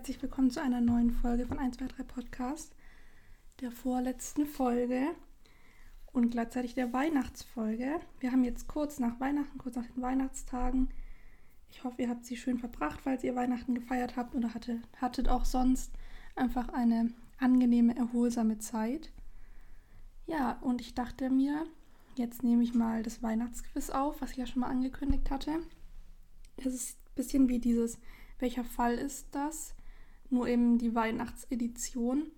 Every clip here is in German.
herzlich willkommen zu einer neuen Folge von 123 Podcast, der vorletzten Folge und gleichzeitig der Weihnachtsfolge. Wir haben jetzt kurz nach Weihnachten, kurz nach den Weihnachtstagen. Ich hoffe, ihr habt sie schön verbracht, falls ihr Weihnachten gefeiert habt oder hattet, hattet auch sonst einfach eine angenehme, erholsame Zeit. Ja, und ich dachte mir, jetzt nehme ich mal das Weihnachtsquiz auf, was ich ja schon mal angekündigt hatte. Es ist ein bisschen wie dieses welcher Fall ist das? Nur eben die Weihnachtsedition.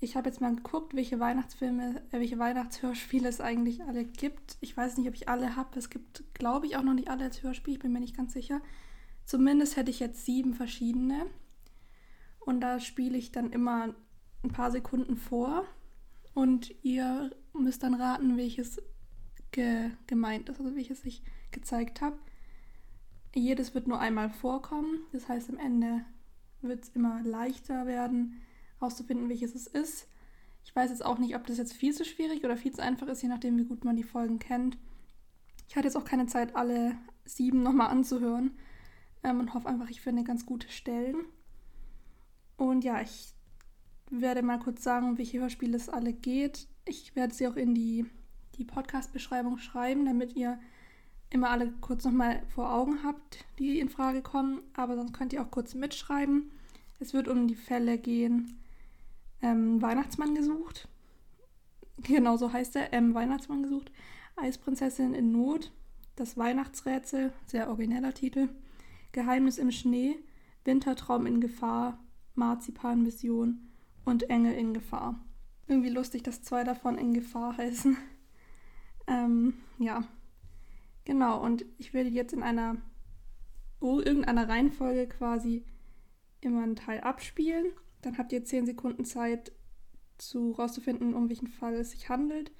Ich habe jetzt mal geguckt, welche Weihnachtsfilme, äh, welche Weihnachtshörspiele es eigentlich alle gibt. Ich weiß nicht, ob ich alle habe. Es gibt, glaube ich, auch noch nicht alle als Hörspiel. Ich bin mir nicht ganz sicher. Zumindest hätte ich jetzt sieben verschiedene. Und da spiele ich dann immer ein paar Sekunden vor. Und ihr müsst dann raten, welches ge gemeint ist, also welches ich gezeigt habe. Jedes wird nur einmal vorkommen. Das heißt, am Ende wird es immer leichter werden, herauszufinden, welches es ist. Ich weiß jetzt auch nicht, ob das jetzt viel zu schwierig oder viel zu einfach ist, je nachdem, wie gut man die Folgen kennt. Ich hatte jetzt auch keine Zeit, alle sieben nochmal anzuhören ähm, und hoffe einfach, ich finde ganz gute Stellen. Und ja, ich werde mal kurz sagen, um welche Hörspiele es alle geht. Ich werde sie auch in die, die Podcast-Beschreibung schreiben, damit ihr immer alle kurz nochmal vor Augen habt, die in Frage kommen, aber sonst könnt ihr auch kurz mitschreiben. Es wird um die Fälle gehen. Ähm, Weihnachtsmann gesucht. Genau so heißt er. Ähm, Weihnachtsmann gesucht. Eisprinzessin in Not. Das Weihnachtsrätsel. Sehr origineller Titel. Geheimnis im Schnee. Wintertraum in Gefahr. Marzipanmission. Und Engel in Gefahr. Irgendwie lustig, dass zwei davon in Gefahr heißen. ähm, ja. Genau, und ich werde jetzt in einer irgendeiner Reihenfolge quasi immer einen Teil abspielen. Dann habt ihr 10 Sekunden Zeit, zu rauszufinden, um welchen Fall es sich handelt.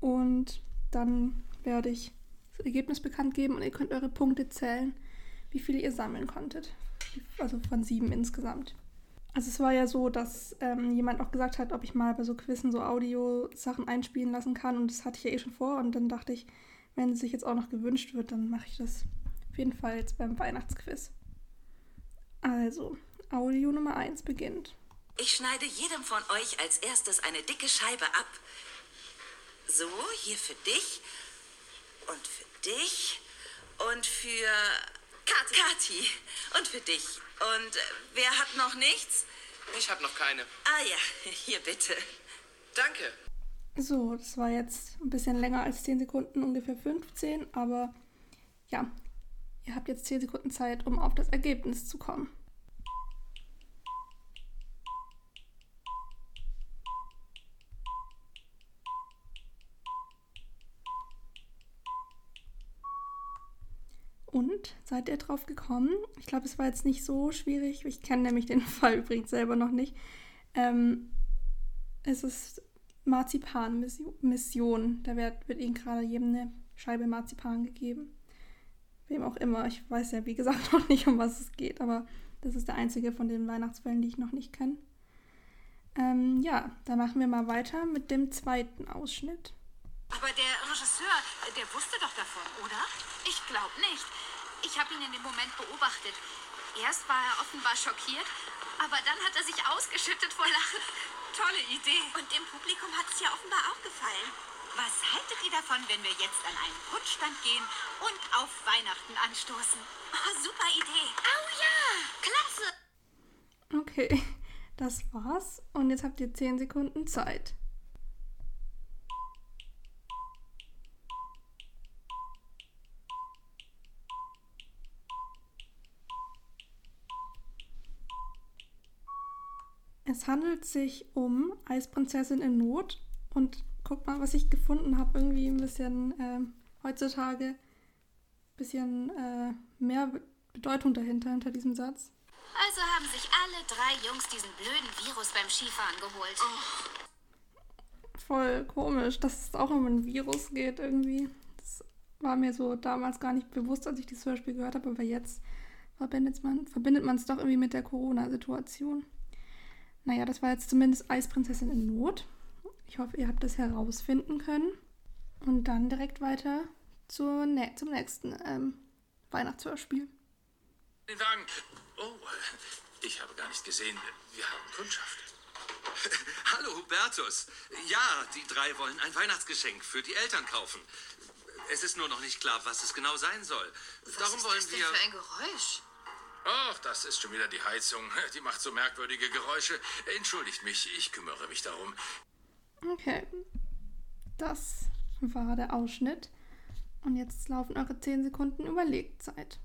Und dann werde ich das Ergebnis bekannt geben und ihr könnt eure Punkte zählen, wie viele ihr sammeln konntet. Also von sieben insgesamt. Also es war ja so, dass ähm, jemand auch gesagt hat, ob ich mal bei so Quizzen so Audio-Sachen einspielen lassen kann. Und das hatte ich ja eh schon vor. Und dann dachte ich, wenn es sich jetzt auch noch gewünscht wird, dann mache ich das auf jeden Fall jetzt beim Weihnachtsquiz. Also, Audio Nummer 1 beginnt. Ich schneide jedem von euch als erstes eine dicke Scheibe ab. So, hier für dich und für dich und für Kati. Kati und für dich. Und äh, wer hat noch nichts? Ich habe noch keine. Ah ja, hier bitte. Danke. So, das war jetzt ein bisschen länger als 10 Sekunden, ungefähr 15, aber ja, ihr habt jetzt 10 Sekunden Zeit, um auf das Ergebnis zu kommen. Und seid ihr drauf gekommen? Ich glaube, es war jetzt nicht so schwierig. Ich kenne nämlich den Fall übrigens selber noch nicht. Ähm, es ist Marzipan-Mission. Da wird, wird ihnen gerade jedem eine Scheibe Marzipan gegeben. Wem auch immer. Ich weiß ja, wie gesagt, noch nicht, um was es geht, aber das ist der einzige von den Weihnachtsfällen, die ich noch nicht kenne. Ähm, ja, dann machen wir mal weiter mit dem zweiten Ausschnitt. Aber der Regisseur, der wusste doch davon, oder? Ich glaube nicht. Ich habe ihn in dem Moment beobachtet. Erst war er offenbar schockiert, aber dann hat er sich ausgeschüttet vor Lachen. Tolle Idee. Und dem Publikum hat es ja offenbar auch gefallen. Was haltet ihr davon, wenn wir jetzt an einen Putzstand gehen und auf Weihnachten anstoßen? Oh, super Idee. Oh ja, klasse. Okay, das war's. Und jetzt habt ihr 10 Sekunden Zeit. Es handelt sich um Eisprinzessin in Not und guck mal, was ich gefunden habe. Irgendwie ein bisschen äh, heutzutage ein bisschen äh, mehr Bedeutung dahinter, hinter diesem Satz. Also haben sich alle drei Jungs diesen blöden Virus beim Skifahren geholt. Oh. Voll komisch, dass es auch um ein Virus geht irgendwie. Das war mir so damals gar nicht bewusst, als ich dieses Hörspiel gehört habe, aber jetzt verbindet man es doch irgendwie mit der Corona-Situation. Naja, das war jetzt zumindest Eisprinzessin in Not. Ich hoffe, ihr habt das herausfinden können. Und dann direkt weiter zur, ne zum nächsten ähm, Weihnachtshörspiel. Vielen Dank. Oh, Ich habe gar nicht gesehen. Wir haben Kundschaft. Hallo, Hubertus. Ja, die drei wollen ein Weihnachtsgeschenk für die Eltern kaufen. Es ist nur noch nicht klar, was es genau sein soll. Darum Was wollen ist das wir. denn für ein Geräusch? Ach, das ist schon wieder die Heizung. Die macht so merkwürdige Geräusche. Entschuldigt mich, ich kümmere mich darum. Okay. Das war der Ausschnitt. Und jetzt laufen eure 10 Sekunden Überlegzeit.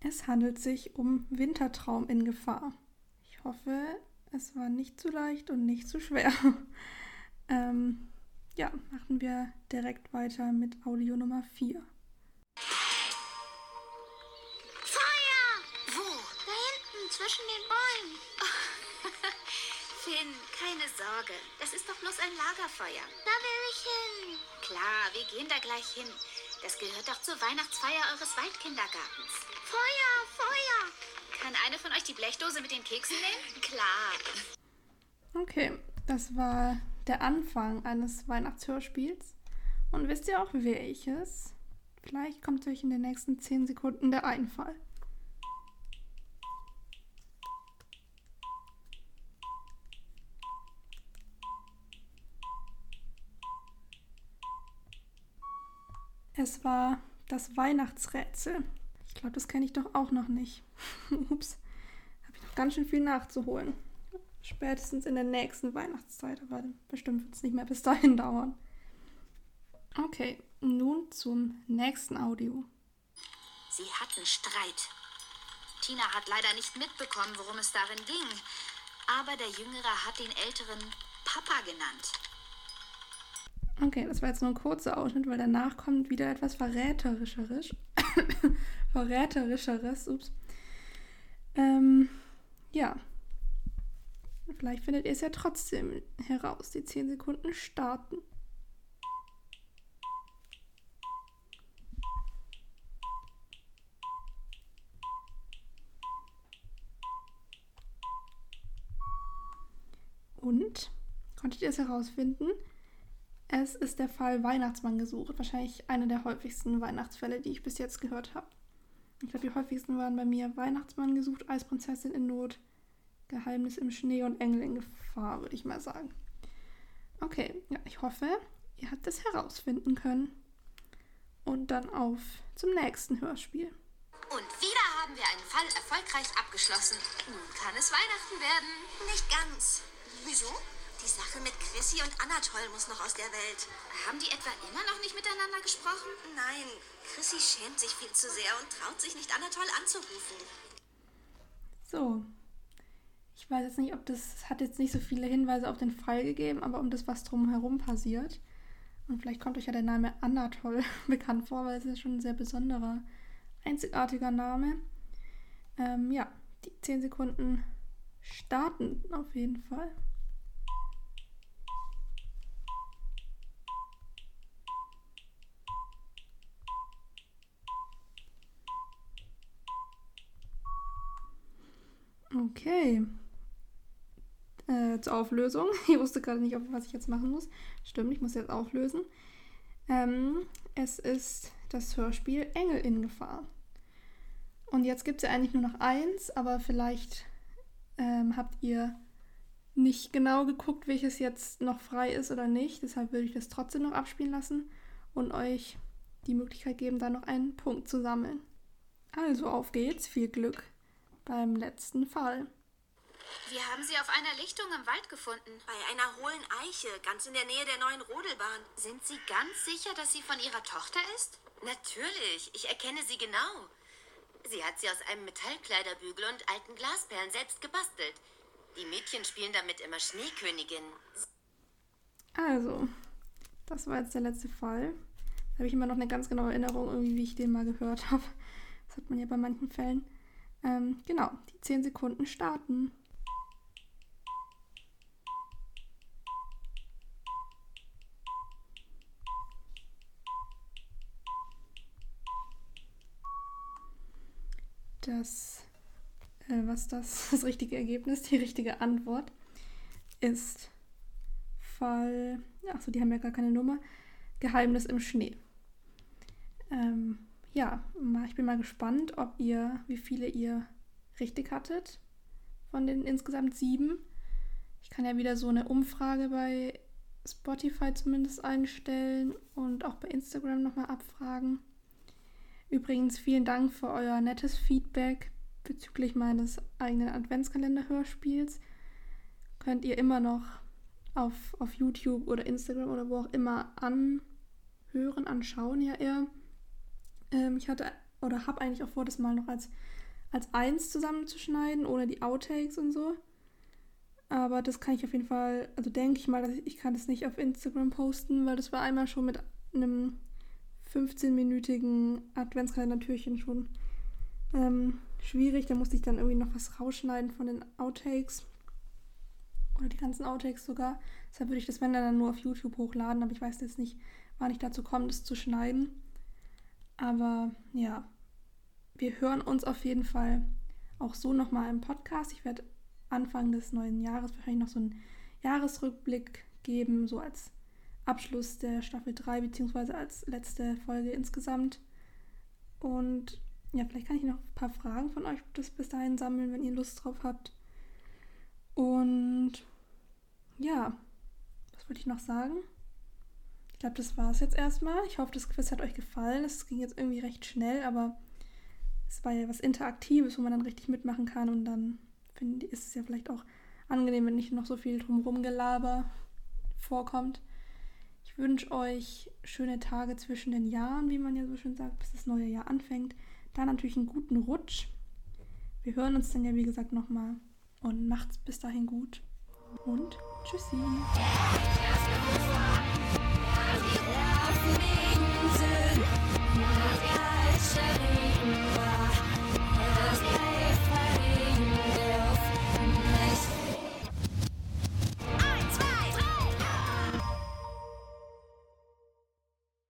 Es handelt sich um Wintertraum in Gefahr. Ich hoffe, es war nicht zu leicht und nicht zu schwer. ähm, ja, machen wir direkt weiter mit Audio Nummer 4. Feuer! Wo? Da hinten, zwischen den Bäumen. Finn, keine Sorge. Das ist doch bloß ein Lagerfeuer. Da will ich hin. Klar, wir gehen da gleich hin. Das gehört doch zur Weihnachtsfeier eures Waldkindergartens. Feuer, Feuer! Kann eine von euch die Blechdose mit den Keksen nehmen? Klar. Okay, das war der Anfang eines Weihnachtshörspiels. Und wisst ihr auch welches? Vielleicht kommt euch in den nächsten 10 Sekunden der Einfall. Es war das Weihnachtsrätsel. Ich glaube, das kenne ich doch auch noch nicht. Ups, habe ich noch ganz schön viel nachzuholen. Spätestens in der nächsten Weihnachtszeit, aber bestimmt wird es nicht mehr bis dahin dauern. Okay, nun zum nächsten Audio. Sie hatten Streit. Tina hat leider nicht mitbekommen, worum es darin ging. Aber der Jüngere hat den Älteren Papa genannt. Okay, das war jetzt nur ein kurzer Ausschnitt, weil danach kommt wieder etwas Verräterischeres. Verräterischeres, ups. Ähm, ja. Vielleicht findet ihr es ja trotzdem heraus. Die 10 Sekunden starten. Und? Konntet ihr es herausfinden? Es ist der Fall Weihnachtsmann gesucht. Wahrscheinlich einer der häufigsten Weihnachtsfälle, die ich bis jetzt gehört habe. Ich glaube, die häufigsten waren bei mir Weihnachtsmann gesucht, Eisprinzessin in Not, Geheimnis im Schnee und Engel in Gefahr, würde ich mal sagen. Okay, ja, ich hoffe, ihr habt es herausfinden können. Und dann auf zum nächsten Hörspiel. Und wieder haben wir einen Fall erfolgreich abgeschlossen. Nun kann es Weihnachten werden. Nicht ganz. Wieso? Die Sache mit Chrissy und Anatol muss noch aus der Welt. Haben die etwa immer noch nicht miteinander gesprochen? Nein, Chrissy schämt sich viel zu sehr und traut sich nicht, Anatol anzurufen. So. Ich weiß jetzt nicht, ob das es hat jetzt nicht so viele Hinweise auf den Fall gegeben, aber um das, was drumherum passiert. Und vielleicht kommt euch ja der Name Anatol bekannt vor, weil es ist schon ein sehr besonderer, einzigartiger Name. Ähm, ja, die 10 Sekunden starten auf jeden Fall. Okay. Äh, zur Auflösung. Ich wusste gerade nicht, was ich jetzt machen muss. Stimmt, ich muss jetzt auflösen. Ähm, es ist das Hörspiel Engel in Gefahr. Und jetzt gibt es ja eigentlich nur noch eins, aber vielleicht ähm, habt ihr nicht genau geguckt, welches jetzt noch frei ist oder nicht. Deshalb würde ich das trotzdem noch abspielen lassen und euch die Möglichkeit geben, da noch einen Punkt zu sammeln. Also auf geht's, viel Glück beim letzten Fall. Wir haben sie auf einer Lichtung im Wald gefunden. Bei einer hohlen Eiche, ganz in der Nähe der neuen Rodelbahn. Sind Sie ganz sicher, dass sie von Ihrer Tochter ist? Natürlich, ich erkenne sie genau. Sie hat sie aus einem Metallkleiderbügel und alten Glasperlen selbst gebastelt. Die Mädchen spielen damit immer Schneekönigin. Also, das war jetzt der letzte Fall. Da habe ich immer noch eine ganz genaue Erinnerung, irgendwie, wie ich den mal gehört habe. Das hat man ja bei manchen Fällen. Ähm, genau, die 10 Sekunden starten. Das, äh, was das, das richtige Ergebnis, die richtige Antwort ist Fall, achso, die haben ja gar keine Nummer, Geheimnis im Schnee. Ähm, ja, ich bin mal gespannt, ob ihr, wie viele ihr richtig hattet von den insgesamt sieben. Ich kann ja wieder so eine Umfrage bei Spotify zumindest einstellen und auch bei Instagram nochmal abfragen. Übrigens vielen Dank für euer nettes Feedback bezüglich meines eigenen Adventskalender-Hörspiels. Könnt ihr immer noch auf, auf YouTube oder Instagram oder wo auch immer anhören, anschauen ja eher. Ähm, ich hatte oder habe eigentlich auch vor, das mal noch als, als eins zusammenzuschneiden, ohne die Outtakes und so. Aber das kann ich auf jeden Fall, also denke ich mal, dass ich, ich kann das nicht auf Instagram posten, weil das war einmal schon mit einem 15-minütigen Adventskalender-Türchen schon ähm, schwierig. Da musste ich dann irgendwie noch was rausschneiden von den Outtakes. Oder die ganzen Outtakes sogar. Deshalb würde ich das, wenn dann nur auf YouTube hochladen, aber ich weiß jetzt nicht, wann ich dazu komme, das zu schneiden. Aber ja, wir hören uns auf jeden Fall auch so nochmal im Podcast. Ich werde Anfang des neuen Jahres wahrscheinlich noch so einen Jahresrückblick geben, so als Abschluss der Staffel 3, beziehungsweise als letzte Folge insgesamt. Und ja, vielleicht kann ich noch ein paar Fragen von euch bis, bis dahin sammeln, wenn ihr Lust drauf habt. Und ja, was wollte ich noch sagen? Ich glaube, das war es jetzt erstmal. Ich hoffe, das Quiz hat euch gefallen. Es ging jetzt irgendwie recht schnell, aber es war ja was Interaktives, wo man dann richtig mitmachen kann und dann finde ist es ja vielleicht auch angenehm, wenn nicht noch so viel drumherum Gelaber vorkommt. Wünsche euch schöne Tage zwischen den Jahren, wie man ja so schön sagt, bis das neue Jahr anfängt. Dann natürlich einen guten Rutsch. Wir hören uns dann ja, wie gesagt, nochmal. Und macht's bis dahin gut. Und tschüssi. Mich